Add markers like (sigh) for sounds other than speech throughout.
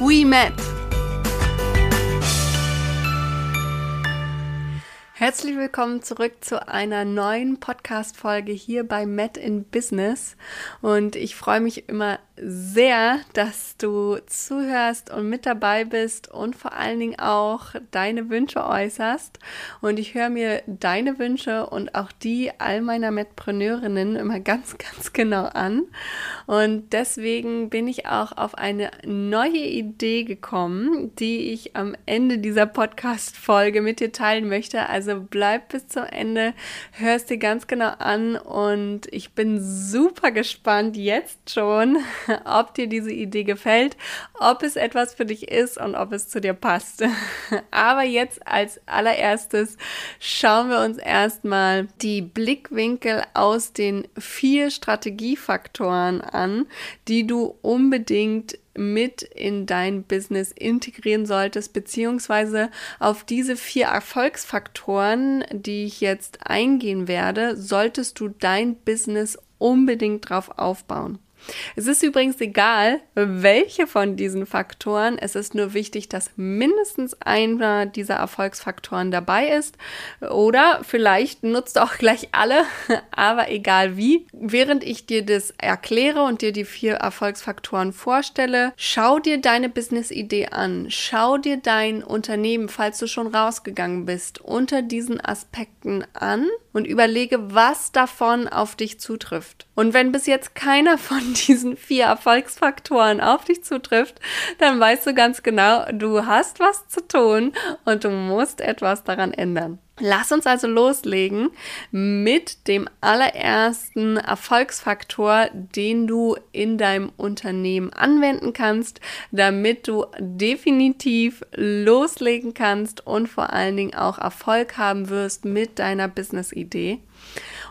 we met. Herzlich willkommen zurück zu einer neuen Podcast-Folge hier bei Met in Business. Und ich freue mich immer sehr, dass du zuhörst und mit dabei bist und vor allen Dingen auch deine Wünsche äußerst. Und ich höre mir deine Wünsche und auch die all meiner Metpreneurinnen immer ganz, (laughs) ganz genau an. Und deswegen bin ich auch auf eine neue Idee gekommen, die ich am Ende dieser Podcast-Folge mit dir teilen möchte. Also bleib bis zum Ende, hörst dir ganz genau an und ich bin super gespannt jetzt schon (laughs) (laughs) ob dir diese Idee gefällt, ob es etwas für dich ist und ob es zu dir passt. (laughs) Aber jetzt als allererstes schauen wir uns erstmal die Blickwinkel aus den vier Strategiefaktoren an, die du unbedingt mit in dein Business integrieren solltest, beziehungsweise auf diese vier Erfolgsfaktoren, die ich jetzt eingehen werde, solltest du dein Business unbedingt drauf aufbauen. Es ist übrigens egal, welche von diesen Faktoren. Es ist nur wichtig, dass mindestens einer dieser Erfolgsfaktoren dabei ist. Oder vielleicht nutzt auch gleich alle, (laughs) aber egal wie. Während ich dir das erkläre und dir die vier Erfolgsfaktoren vorstelle, schau dir deine Business-Idee an. Schau dir dein Unternehmen, falls du schon rausgegangen bist, unter diesen Aspekten an und überlege, was davon auf dich zutrifft. Und wenn bis jetzt keiner von diesen vier Erfolgsfaktoren auf dich zutrifft, dann weißt du ganz genau, du hast was zu tun und du musst etwas daran ändern. Lass uns also loslegen mit dem allerersten Erfolgsfaktor, den du in deinem Unternehmen anwenden kannst, damit du definitiv loslegen kannst und vor allen Dingen auch Erfolg haben wirst mit deiner Business-Idee.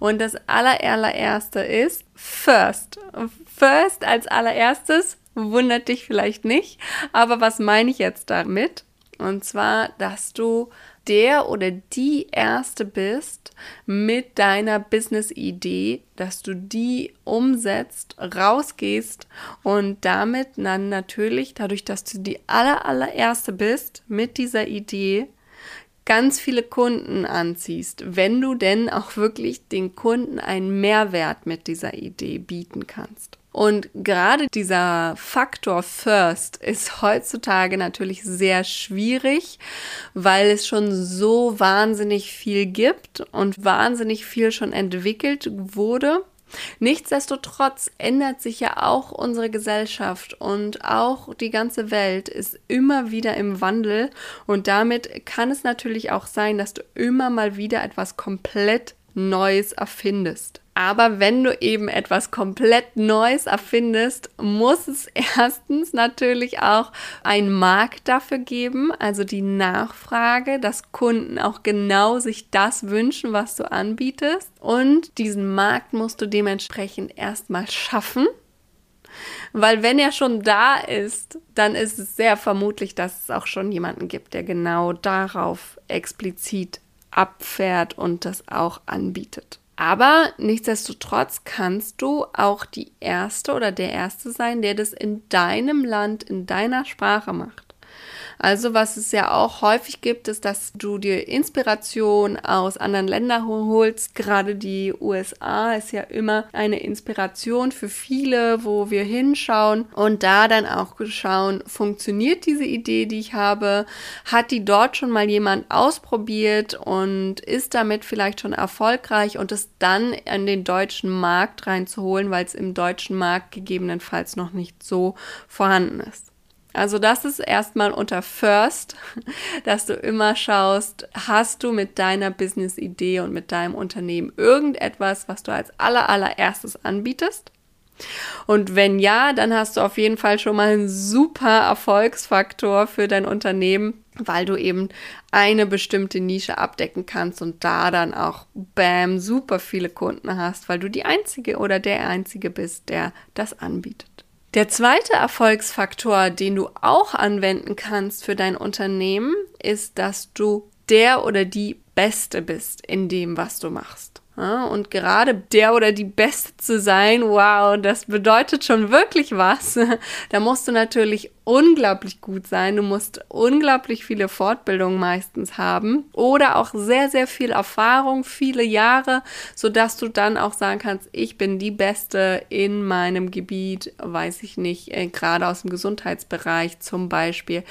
Und das allererste ist First. First als allererstes wundert dich vielleicht nicht, aber was meine ich jetzt damit? Und zwar, dass du der oder die Erste bist mit deiner Business-Idee, dass du die umsetzt, rausgehst und damit dann natürlich, dadurch, dass du die aller, allererste bist mit dieser Idee, ganz viele Kunden anziehst, wenn du denn auch wirklich den Kunden einen Mehrwert mit dieser Idee bieten kannst. Und gerade dieser Faktor First ist heutzutage natürlich sehr schwierig, weil es schon so wahnsinnig viel gibt und wahnsinnig viel schon entwickelt wurde. Nichtsdestotrotz ändert sich ja auch unsere Gesellschaft und auch die ganze Welt ist immer wieder im Wandel und damit kann es natürlich auch sein, dass du immer mal wieder etwas komplett Neues erfindest. Aber wenn du eben etwas komplett Neues erfindest, muss es (laughs) erstens natürlich auch einen Markt dafür geben, also die Nachfrage, dass Kunden auch genau sich das wünschen, was du anbietest. Und diesen Markt musst du dementsprechend erstmal schaffen. Weil wenn er schon da ist, dann ist es sehr vermutlich, dass es auch schon jemanden gibt, der genau darauf explizit abfährt und das auch anbietet. Aber nichtsdestotrotz kannst du auch die Erste oder der Erste sein, der das in deinem Land, in deiner Sprache macht. Also was es ja auch häufig gibt, ist, dass du dir Inspiration aus anderen Ländern holst. Gerade die USA ist ja immer eine Inspiration für viele, wo wir hinschauen und da dann auch schauen, funktioniert diese Idee, die ich habe? Hat die dort schon mal jemand ausprobiert und ist damit vielleicht schon erfolgreich und es dann in den deutschen Markt reinzuholen, weil es im deutschen Markt gegebenenfalls noch nicht so vorhanden ist. Also das ist erstmal unter First, (laughs) dass du immer schaust, hast du mit deiner Business-Idee und mit deinem Unternehmen irgendetwas, was du als aller, allererstes anbietest? Und wenn ja, dann hast du auf jeden Fall schon mal einen super Erfolgsfaktor für dein Unternehmen, weil du eben eine bestimmte Nische abdecken kannst und da dann auch, bam, super viele Kunden hast, weil du die Einzige oder der Einzige bist, der das anbietet. Der zweite Erfolgsfaktor, den du auch anwenden kannst für dein Unternehmen, ist, dass du der oder die Beste bist in dem, was du machst. Ja, und gerade der oder die Beste zu sein, wow, das bedeutet schon wirklich was. (laughs) Da musst du natürlich unglaublich gut sein. Du musst unglaublich viele Fortbildungen meistens haben oder auch sehr, sehr viel Erfahrung, viele Jahre, sodass du dann auch sagen kannst, ich bin die Beste in meinem Gebiet, weiß ich nicht, äh, gerade aus dem Gesundheitsbereich zum Beispiel,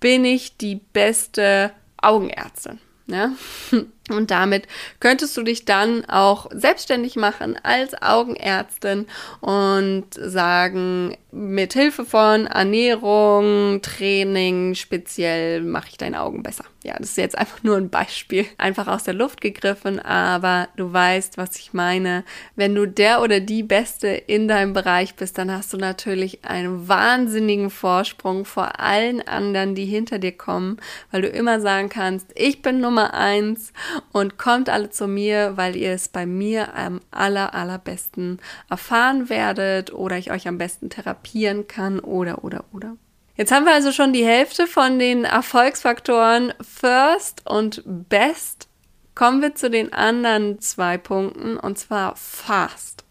bin ich die beste Augenärztin. Ja? (laughs) Und damit könntest du dich dann auch selbstständig machen als Augenärztin und sagen, mit Hilfe von Ernährung, Training, speziell mache ich deine Augen besser. Ja, das ist jetzt einfach nur ein Beispiel, einfach aus der Luft gegriffen, aber du weißt, was ich meine. Wenn du der oder die Beste in deinem Bereich bist, dann hast du natürlich einen wahnsinnigen Vorsprung vor allen anderen, die hinter dir kommen, weil du immer sagen kannst, ich bin Nummer eins und kommt alle zu mir, weil ihr es bei mir am aller, allerbesten erfahren werdet oder ich euch am besten therapieren kann oder, oder, oder. Jetzt haben wir also schon die Hälfte von den Erfolgsfaktoren First und Best. Kommen wir zu den anderen zwei Punkten und zwar Fast.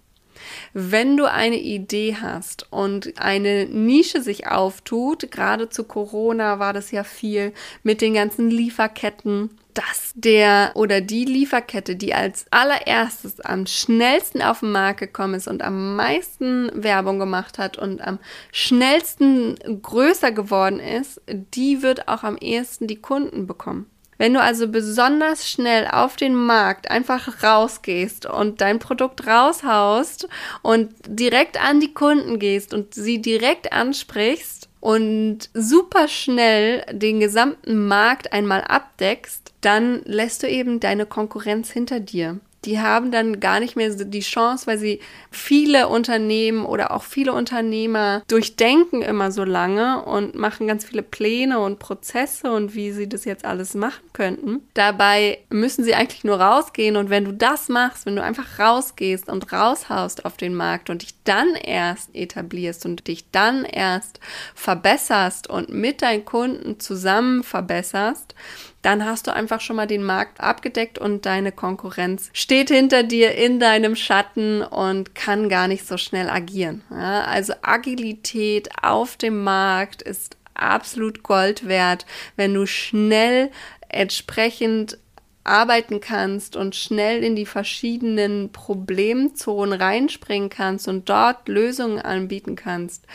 Wenn du eine Idee hast und eine Nische sich auftut, gerade zu Corona war das ja viel mit den ganzen Lieferketten, dass der oder die Lieferkette, die als allererstes am schnellsten auf den Markt gekommen ist und am meisten Werbung gemacht hat und am schnellsten größer geworden ist, die wird auch am ehesten die Kunden bekommen. Wenn du also besonders schnell auf den Markt einfach rausgehst und dein Produkt raushaust und direkt an die Kunden gehst und sie direkt ansprichst und super schnell den gesamten Markt einmal abdeckst, dann lässt du eben deine Konkurrenz hinter dir die haben dann gar nicht mehr die Chance, weil sie viele Unternehmen oder auch viele Unternehmer durchdenken immer so lange und machen ganz viele Pläne und Prozesse und wie sie das jetzt alles machen könnten. Dabei müssen sie eigentlich nur rausgehen und wenn du das machst, wenn du einfach rausgehst und raushaust auf den Markt und dich dann erst etablierst und dich dann erst verbesserst und mit deinen Kunden zusammen verbesserst, dann hast du einfach schon mal den Markt abgedeckt und deine Konkurrenz steht hinter dir in deinem Schatten und kann gar nicht so schnell agieren. Ja, also Agilität auf dem Markt ist absolut Gold wert, wenn du schnell entsprechend arbeiten kannst und schnell in die verschiedenen Problemzonen reinspringen kannst und dort Lösungen anbieten kannst,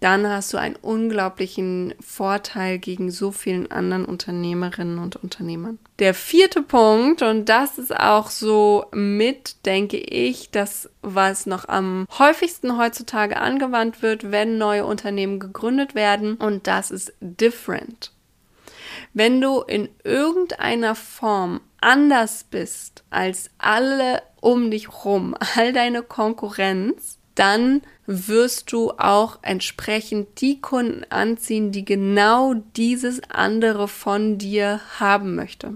dann hast du einen unglaublichen Vorteil gegen so vielen anderen Unternehmerinnen und Unternehmern. Der vierte Punkt, und das ist auch so mit, denke ich, das, was noch am häufigsten heutzutage angewandt wird, wenn neue Unternehmen gegründet werden, und das ist different. Wenn du in irgendeiner Form anders bist als alle um dich rum, all deine Konkurrenz, dann wirst du auch entsprechend die Kunden anziehen, die genau dieses andere von dir haben möchte.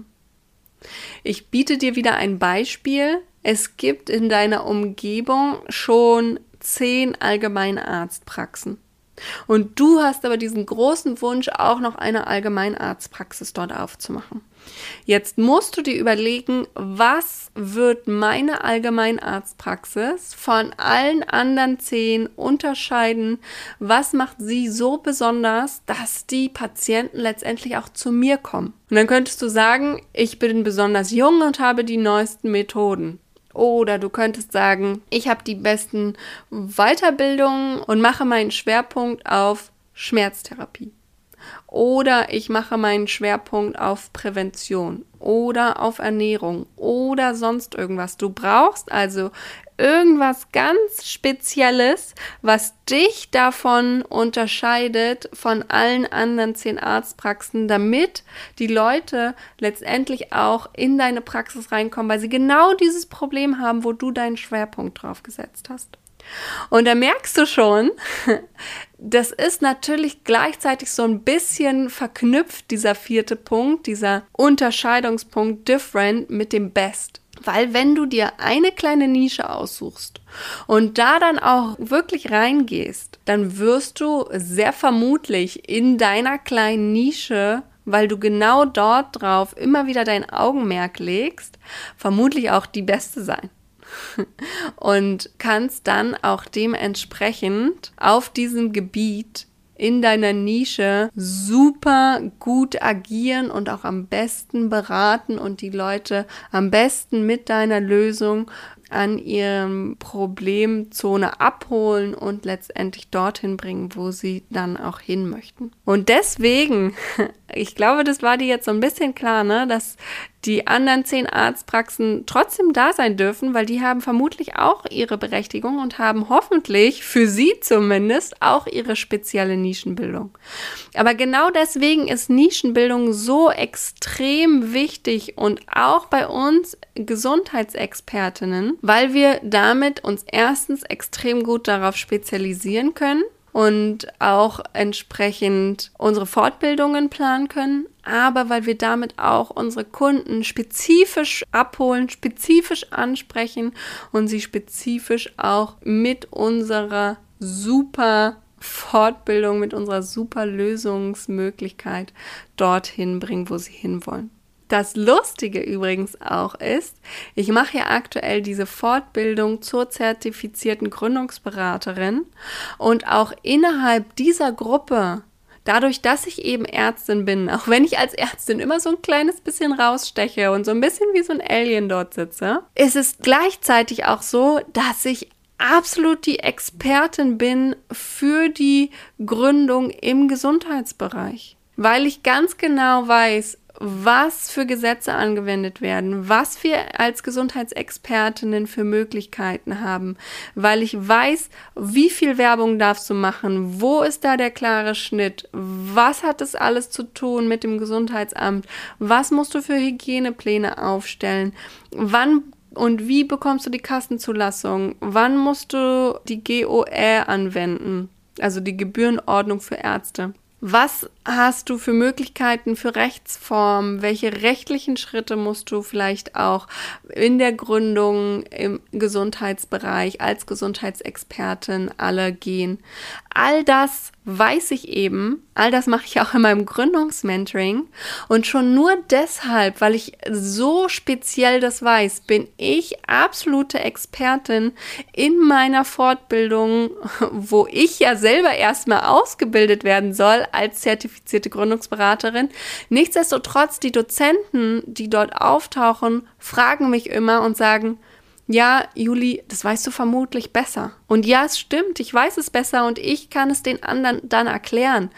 Ich biete dir wieder ein Beispiel. Es gibt in deiner Umgebung schon zehn Allgemeinarztpraxen. Und du hast aber diesen großen Wunsch, auch noch eine Allgemeinarztpraxis dort aufzumachen. Jetzt musst du dir überlegen, was wird meine Allgemeinarztpraxis von allen anderen zehn unterscheiden? Was macht sie so besonders, dass die Patienten letztendlich auch zu mir kommen? Und dann könntest du sagen, ich bin besonders jung und habe die neuesten Methoden. Oder du könntest sagen, ich habe die besten Weiterbildungen und mache meinen Schwerpunkt auf Schmerztherapie. Oder ich mache meinen Schwerpunkt auf Prävention oder auf Ernährung oder sonst irgendwas. Du brauchst also irgendwas ganz Spezielles, was dich davon unterscheidet von allen anderen zehn Arztpraxen, damit die Leute letztendlich auch in deine Praxis reinkommen, weil sie genau dieses Problem haben, wo du deinen Schwerpunkt drauf gesetzt hast. Und da merkst du schon, das ist natürlich gleichzeitig so ein bisschen verknüpft, dieser vierte Punkt, dieser Unterscheidungspunkt different mit dem best. Weil wenn du dir eine kleine Nische aussuchst und da dann auch wirklich reingehst, dann wirst du sehr vermutlich in deiner kleinen Nische, weil du genau dort drauf immer wieder dein Augenmerk legst, vermutlich auch die beste sein und kannst dann auch dementsprechend auf diesem Gebiet in deiner Nische super gut agieren und auch am besten beraten und die Leute am besten mit deiner Lösung an ihrem Problemzone abholen und letztendlich dorthin bringen, wo sie dann auch hin möchten. Und deswegen, (laughs) ich glaube, das war dir jetzt so ein bisschen klar, ne, dass die anderen zehn Arztpraxen trotzdem da sein dürfen, weil die haben vermutlich auch ihre Berechtigung und haben hoffentlich für sie zumindest auch ihre spezielle Nischenbildung. Aber genau deswegen ist Nischenbildung so extrem wichtig und auch bei uns Gesundheitsexpertinnen, weil wir damit uns erstens extrem gut darauf spezialisieren können und auch entsprechend unsere Fortbildungen planen können, aber weil wir damit auch unsere Kunden spezifisch abholen, spezifisch ansprechen und sie spezifisch auch mit unserer super Fortbildung, mit unserer super Lösungsmöglichkeit dorthin bringen, wo sie hinwollen. Das Lustige übrigens auch ist, ich mache ja aktuell diese Fortbildung zur zertifizierten Gründungsberaterin und auch innerhalb dieser Gruppe, dadurch, dass ich eben Ärztin bin, (laughs) auch wenn ich als Ärztin immer so ein kleines bisschen raussteche und so ein bisschen wie so ein Alien dort sitze, ist es gleichzeitig auch so, dass ich absolut die Expertin bin für die Gründung im Gesundheitsbereich, weil ich ganz genau weiß, was für Gesetze angewendet werden, was wir als Gesundheitsexpertinnen für Möglichkeiten haben, weil ich weiß, wie viel Werbung darfst du machen, wo ist da der klare Schnitt, was hat das alles zu tun mit dem Gesundheitsamt, was musst du für Hygienepläne aufstellen, wann und wie bekommst du die Kassenzulassung, wann musst du die GOR anwenden, also die Gebührenordnung für Ärzte. Was hast du für Möglichkeiten für Rechtsformen? Welche rechtlichen Schritte musst du vielleicht auch in der Gründung im Gesundheitsbereich als Gesundheitsexpertin alle gehen? All das weiß ich eben, all das mache ich auch in meinem Gründungsmentoring und schon nur deshalb, weil ich so speziell das weiß, bin ich absolute Expertin in meiner Fortbildung, wo ich ja selber erstmal ausgebildet werden soll als zertifizierte Gründungsberaterin. Nichtsdestotrotz, die Dozenten, die dort auftauchen, fragen mich immer und sagen, ja, Juli, das weißt du vermutlich besser. Und ja, es stimmt, ich weiß es besser und ich kann es den anderen dann erklären.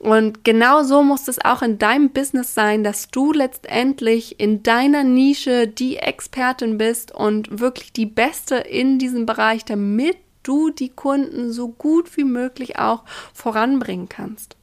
Und genau so muss es auch in deinem Business sein, dass du letztendlich in deiner Nische die Expertin bist und wirklich die Beste in diesem Bereich, damit du die Kunden so gut wie möglich auch voranbringen kannst.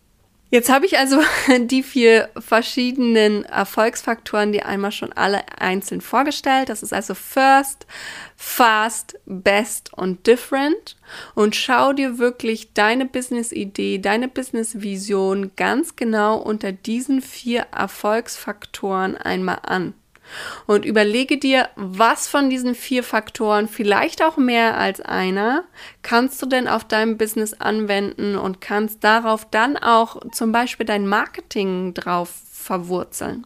Jetzt habe ich also (laughs) die vier verschiedenen Erfolgsfaktoren, die einmal schon alle einzeln vorgestellt. Das ist also First, Fast, Best und Different. Und schau dir wirklich deine Business-Idee, deine Business-Vision ganz genau unter diesen vier Erfolgsfaktoren einmal an und überlege dir, was von diesen vier Faktoren, vielleicht auch mehr als einer, kannst du denn auf deinem Business anwenden und kannst darauf dann auch zum Beispiel dein Marketing drauf verwurzeln.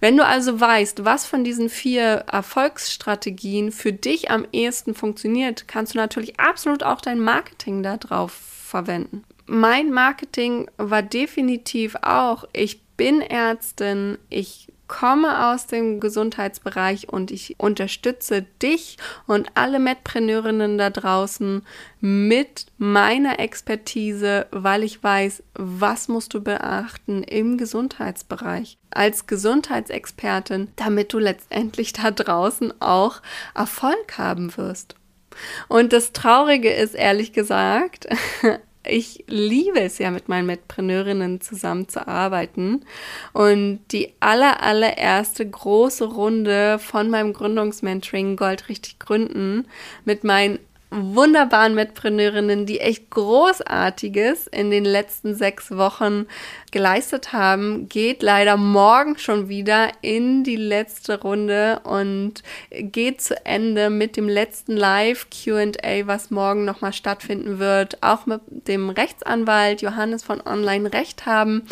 Wenn du also weißt, was von diesen vier Erfolgsstrategien für dich am ehesten funktioniert, kannst du natürlich absolut auch dein Marketing darauf verwenden. Mein Marketing war definitiv auch, ich bin Ärztin, ich komme aus dem Gesundheitsbereich und ich unterstütze dich und alle Medpreneurinnen da draußen mit meiner Expertise, weil ich weiß, was musst du beachten im Gesundheitsbereich als Gesundheitsexpertin, damit du letztendlich da draußen auch Erfolg haben wirst. Und das Traurige ist, ehrlich gesagt, (laughs) ich liebe es ja, mit meinen Mitpreneurinnen zusammenzuarbeiten. Und die aller, allererste große Runde von meinem Gründungsmentoring Gold richtig gründen mit meinen wunderbaren Mitpreneurinnen, die echt Großartiges in den letzten sechs Wochen geleistet haben, geht leider morgen schon wieder in die letzte Runde und geht zu Ende mit dem letzten Live QA, was morgen nochmal stattfinden wird, auch mit dem Rechtsanwalt Johannes von Online Recht haben.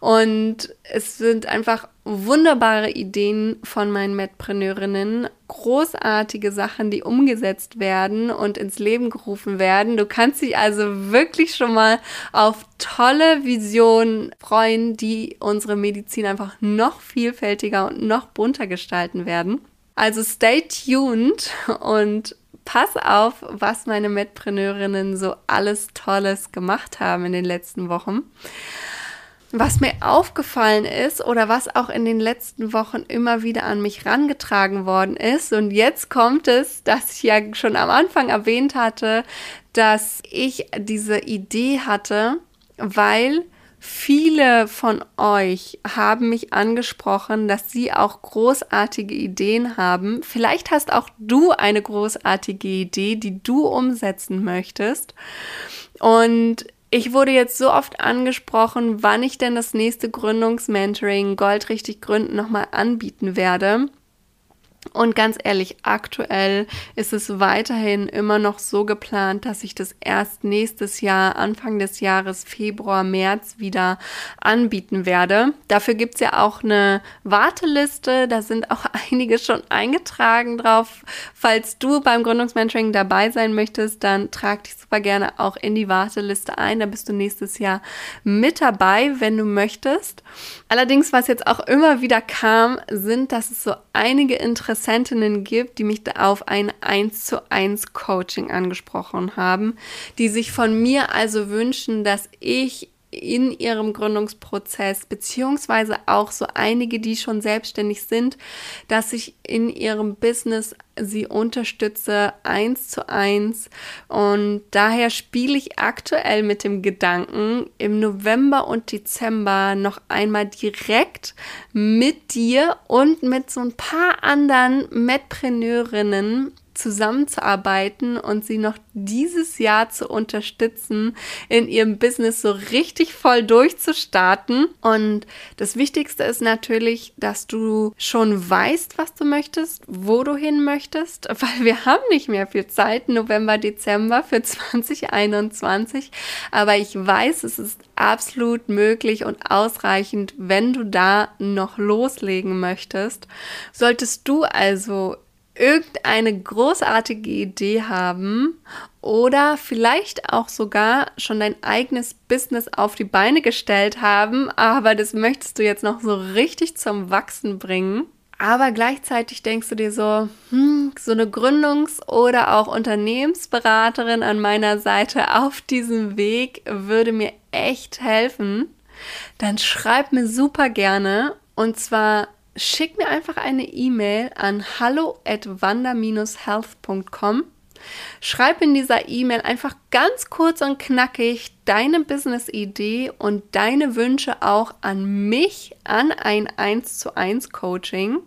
Und es sind einfach wunderbare Ideen von meinen Medpreneurinnen, großartige Sachen, die umgesetzt werden und ins Leben gerufen werden. Du kannst dich also wirklich schon mal auf tolle Visionen freuen, die unsere Medizin einfach noch vielfältiger und noch bunter gestalten werden. Also stay tuned und pass auf, was meine Medpreneurinnen so alles Tolles gemacht haben in den letzten Wochen. Was mir aufgefallen ist oder was auch in den letzten Wochen immer wieder an mich rangetragen worden ist, und jetzt kommt es, dass ich ja schon am Anfang erwähnt hatte, dass ich diese Idee hatte, weil Viele von euch haben mich angesprochen, dass sie auch großartige Ideen haben. Vielleicht hast auch du eine großartige Idee, die du umsetzen möchtest. Und ich wurde jetzt so oft angesprochen, wann ich denn das nächste Gründungsmentoring Gold richtig gründen nochmal anbieten werde. Und ganz ehrlich, aktuell ist es weiterhin immer noch so geplant, dass ich das erst nächstes Jahr, Anfang des Jahres, Februar, März wieder anbieten werde. Dafür gibt es ja auch eine Warteliste. Da sind auch (laughs) einige schon eingetragen drauf. Falls du beim Gründungsmentoring dabei sein möchtest, dann trag dich super gerne auch in die Warteliste ein. Da bist du nächstes Jahr mit dabei, wenn du möchtest. Allerdings, was jetzt auch immer wieder kam, sind, dass es so einige interessante Interessentinnen gibt, die mich auf ein 1 zu 1 Coaching angesprochen haben, die sich von mir also wünschen, dass ich in ihrem Gründungsprozess, beziehungsweise auch so einige, die schon selbstständig sind, dass ich in ihrem Business sie unterstütze eins zu eins. Und daher spiele ich aktuell mit dem Gedanken, im November und Dezember noch einmal direkt mit dir und mit so ein paar anderen Medpreneurinnen zusammenzuarbeiten und sie noch dieses Jahr zu unterstützen, in ihrem Business so richtig voll durchzustarten. Und das Wichtigste ist natürlich, dass du schon weißt, was du möchtest, wo du hin möchtest, (laughs) weil wir haben nicht mehr viel Zeit, November, Dezember für (laughs) 2021. Aber ich weiß, es ist absolut möglich und ausreichend, wenn du da noch loslegen möchtest. Solltest du also irgendeine großartige Idee haben oder vielleicht auch sogar schon dein eigenes Business auf die Beine gestellt haben, aber das möchtest du jetzt noch so richtig zum Wachsen bringen. Aber gleichzeitig denkst du dir so, hm, so eine Gründungs- oder auch Unternehmensberaterin an meiner Seite auf diesem Weg würde mir echt helfen. Dann schreib mir super gerne und zwar schick mir einfach eine E-Mail an hallo at healthcom Schreib in dieser E-Mail einfach ganz kurz und knackig deine Business-Idee und deine Wünsche auch an mich, an ein 1 zu 1 Coaching.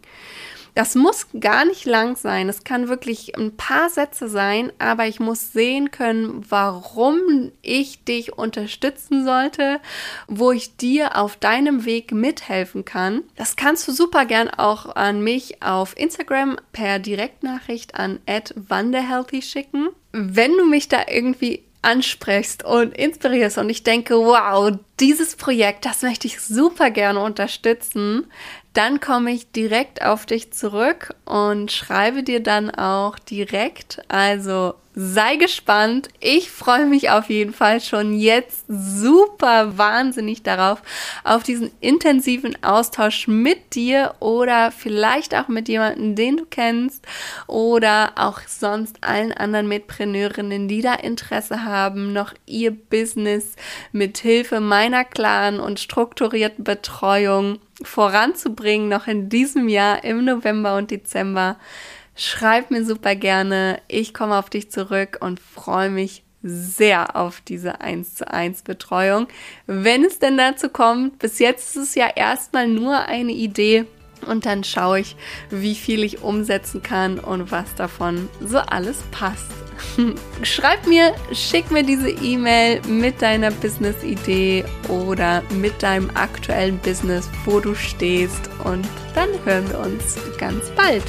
Das muss gar nicht lang sein. Es kann wirklich ein paar Sätze sein, aber ich muss sehen können, warum ich dich unterstützen sollte, wo ich dir auf deinem Weg mithelfen kann. Das kannst du super gern auch an mich auf Instagram per Direktnachricht an @wanderhealthy schicken. Wenn du mich da irgendwie ansprichst und inspirierst. Und ich denke, wow, dieses Projekt, das möchte ich super gerne unterstützen, dann komme ich direkt auf dich zurück und schreibe dir dann auch direkt, also sei gespannt. Ich freue mich auf jeden Fall schon jetzt super wahnsinnig darauf, auf diesen intensiven Austausch mit dir oder vielleicht auch mit jemandem, den du kennst oder auch sonst allen anderen Mitpreneurinnen, die da Interesse haben, noch ihr Business mit Hilfe meiner klaren und strukturierten Betreuung voranzubringen, noch in diesem Jahr im November und Dezember. Schreib mir super gerne. Ich komme auf dich zurück und freue mich sehr auf diese 1 zu 1 Betreuung. Wenn es denn dazu kommt, bis jetzt ist es ja erstmal nur eine Idee und dann schaue ich, wie viel ich umsetzen kann und was davon so alles passt. (laughs) Schreib mir, schick mir diese E-Mail mit deiner Business-Idee oder mit deinem aktuellen Business, wo du stehst und dann hören wir uns ganz bald.